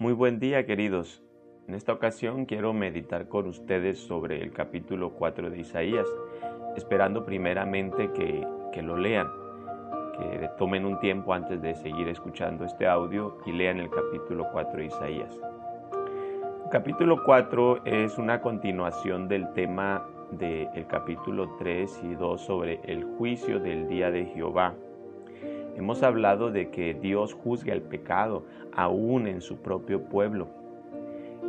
Muy buen día queridos. En esta ocasión quiero meditar con ustedes sobre el capítulo 4 de Isaías, esperando primeramente que, lo lean, que tomen un tiempo antes de seguir escuchando este audio y lean el capítulo 4 de Isaías. El capítulo 4 es una continuación del tema del capítulo 3 y 2 sobre el juicio del día de Jehová Hemos hablado de que Dios juzga el pecado aún en su propio pueblo.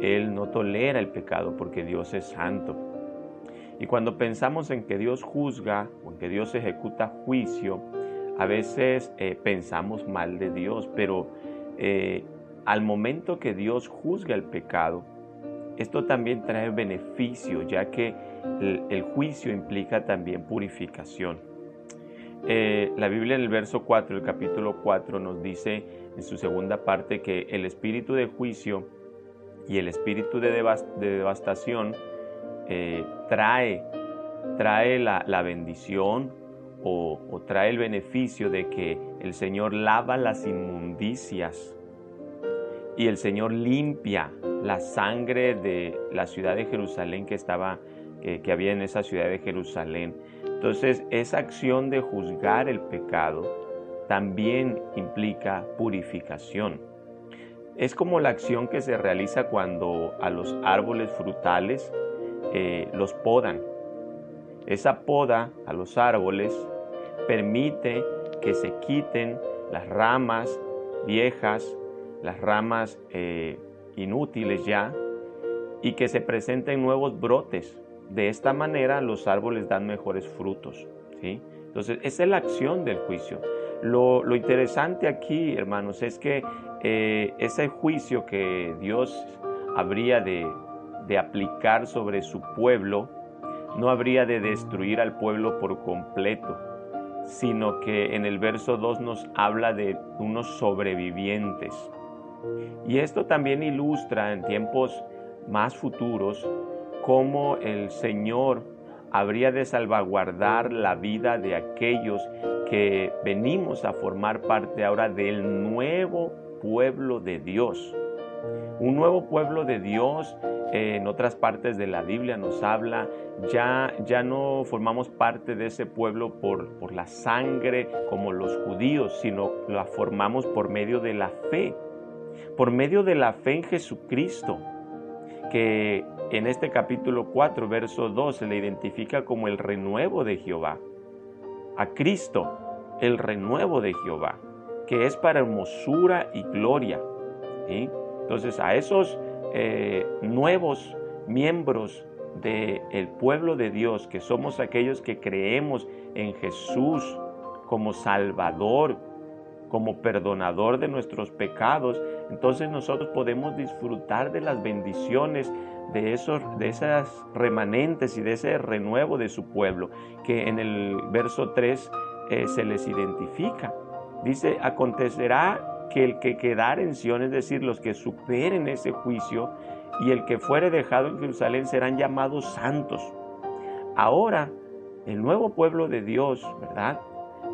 Él no tolera el pecado porque Dios es santo. Y cuando pensamos en que Dios juzga o en que Dios ejecuta juicio, a veces eh, pensamos mal de Dios, pero eh, al momento que Dios juzga el pecado, esto también trae beneficio, ya que el juicio implica también purificación. Eh, la Biblia en el verso 4, el capítulo 4, nos dice en su segunda parte que el espíritu de juicio y el espíritu de, devastación eh, trae, trae la, bendición o, o, trae el beneficio de que el Señor lava las inmundicias y el Señor limpia la sangre de la ciudad de Jerusalén que estaba que, había en esa ciudad de Jerusalén. Entonces, esa acción de juzgar el pecado también implica purificación. Es como la acción que se realiza cuando a los árboles frutales eh, los podan. Esa poda a los árboles permite que se quiten las ramas viejas, las ramas eh, inútiles ya, y que se presenten nuevos brotes de esta manera los árboles dan mejores frutos. ¿sí? Entonces, esa es la acción del juicio. Lo, interesante aquí, hermanos, es que eh, ese juicio que Dios habría de, de aplicar sobre su pueblo, no habría de destruir al pueblo por completo, sino que en el verso 2 nos habla de unos sobrevivientes. Y esto también ilustra en tiempos más futuros cómo el Señor habría de salvaguardar la vida de aquellos que venimos a formar parte ahora del nuevo pueblo de Dios. Un nuevo pueblo de Dios en otras partes de la Biblia nos habla, ya, ya no formamos parte de ese pueblo por, por la sangre como los judíos, sino la formamos por medio de la fe, por medio de la fe en Jesucristo, que en este capítulo 4, verso 2, se le identifica como el renuevo de Jehová. A Cristo, el renuevo de Jehová, que es para hermosura y gloria. Entonces, a esos eh, nuevos miembros del pueblo de Dios, que somos aquellos que creemos en Jesús como Salvador, como perdonador de nuestros pecados, entonces nosotros podemos disfrutar de las bendiciones de, esos, de esas remanentes y de ese renuevo de su pueblo, que en el verso 3 eh, se les identifica. Dice, acontecerá que el que quedare en Sion, es decir, los que superen ese juicio, y el que fuere dejado en Jerusalén serán llamados santos. Ahora, el nuevo pueblo de Dios, ¿verdad?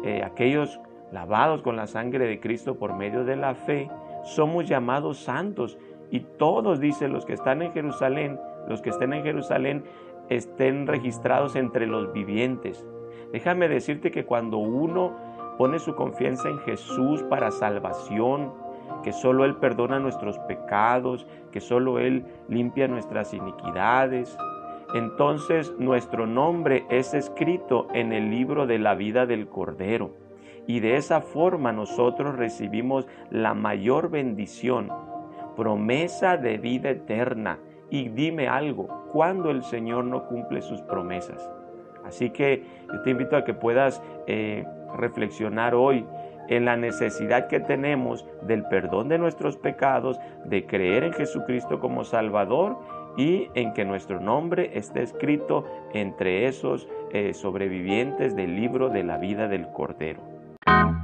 Eh, aquellos lavados con la sangre de Cristo por medio de la fe, somos llamados santos y todos, dice, los que están en Jerusalén, los que estén en Jerusalén, estén registrados entre los vivientes. Déjame decirte que cuando uno pone su confianza en Jesús para salvación, que solo Él perdona nuestros pecados, que solo Él limpia nuestras iniquidades, entonces nuestro nombre es escrito en el libro de la vida del Cordero. Y de esa forma nosotros recibimos la mayor bendición promesa de vida eterna. Y dime algo, ¿cuándo el Señor no cumple sus promesas? Así que yo te invito a que puedas eh, reflexionar hoy en la necesidad que tenemos del perdón de nuestros pecados, de creer en Jesucristo como Salvador y en que nuestro nombre esté escrito entre esos eh, sobrevivientes del libro de la vida del Cordero. Thank you.